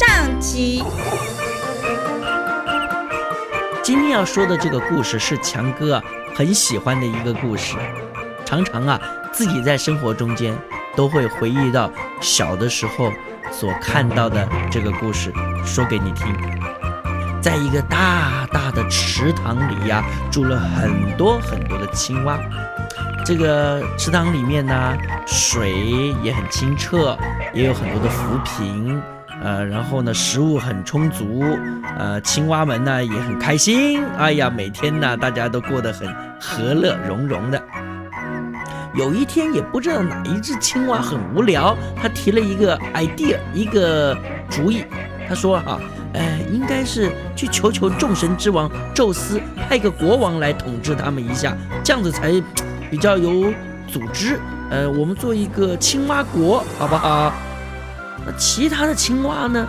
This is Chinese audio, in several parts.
上集。今天要说的这个故事是强哥很喜欢的一个故事，常常啊自己在生活中间都会回忆到小的时候所看到的这个故事，说给你听。在一个大大的池塘里呀，住了很多很多的青蛙。这个池塘里面呢，水也很清澈，也有很多的浮萍，呃，然后呢，食物很充足，呃，青蛙们呢也很开心。哎呀，每天呢，大家都过得很和乐融融的。有一天，也不知道哪一只青蛙很无聊，他提了一个 idea，一个主意。他说：“啊，哎，应该是去求求众神之王宙斯，派个国王来统治他们一下，这样子才。”比较有组织，呃，我们做一个青蛙国，好不好？那其他的青蛙呢？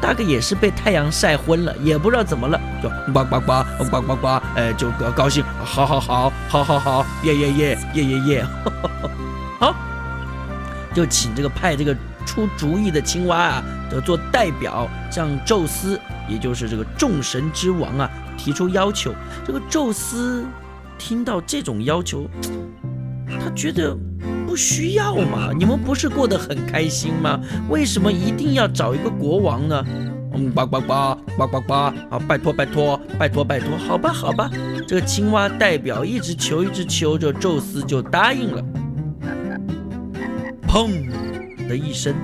大概也是被太阳晒昏了，也不知道怎么了，就呱呱呱呱呱呱，呃，就高高兴，好好好，好好好，耶耶耶耶耶耶，好，就请这个派这个出主意的青蛙啊，就做代表，向宙斯，也就是这个众神之王啊，提出要求。这个宙斯。听到这种要求，他觉得需要嘛？你们不是过得很开心吗？为什么一定要找一个国王呢？嗯，呱呱呱呱呱呱！啊，拜托拜托拜托拜托！好吧好吧，这个青蛙代表一直求一直求着，宙斯就答应了。砰的一声，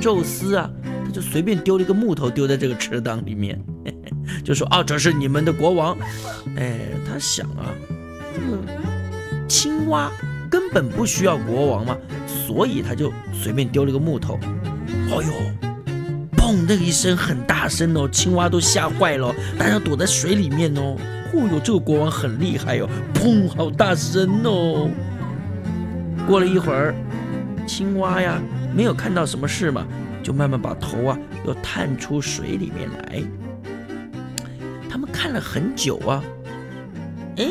宙斯啊，他就随便丢了一个木头丢在这个池塘里面。嘿 嘿就说啊，这是你们的国王。哎，他想啊，这个青蛙根本不需要国王嘛，所以他就随便丢了个木头。哎呦，砰的一声很大声哦，青蛙都吓坏了，大家躲在水里面哦。哦呦，这个国王很厉害哦，砰，好大声哦。过了一会儿，青蛙呀没有看到什么事嘛，就慢慢把头啊又探出水里面来。他们看了很久啊，哎，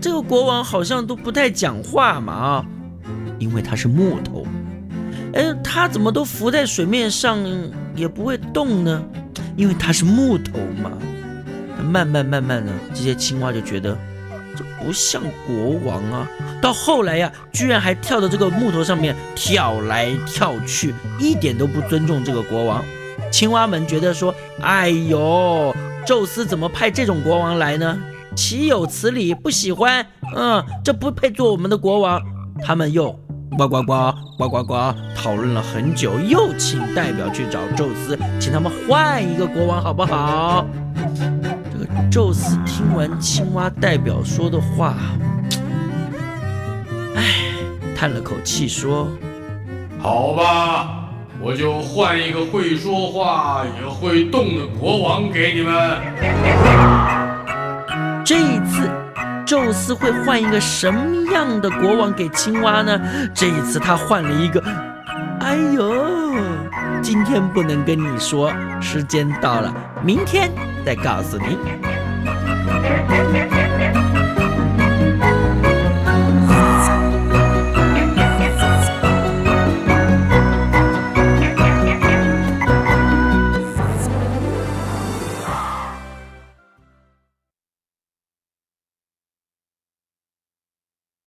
这个国王好像都不太讲话嘛啊，因为他是木头，哎，他怎么都浮在水面上也不会动呢？因为他是木头嘛。慢慢慢慢的，这些青蛙就觉得这不像国王啊。到后来呀，居然还跳到这个木头上面跳来跳去，一点都不尊重这个国王。青蛙们觉得说，哎呦。宙斯怎么派这种国王来呢？岂有此理！不喜欢，嗯，这不配做我们的国王。他们又呱呱呱呱呱呱讨论了很久，又请代表去找宙斯，请他们换一个国王，好不好？这个宙斯听完青蛙代表说的话，唉，叹了口气说：“好吧。”我就换一个会说话也会动的国王给你们。这一次，宙斯会换一个什么样的国王给青蛙呢？这一次他换了一个，哎呦，今天不能跟你说，时间到了，明天再告诉你。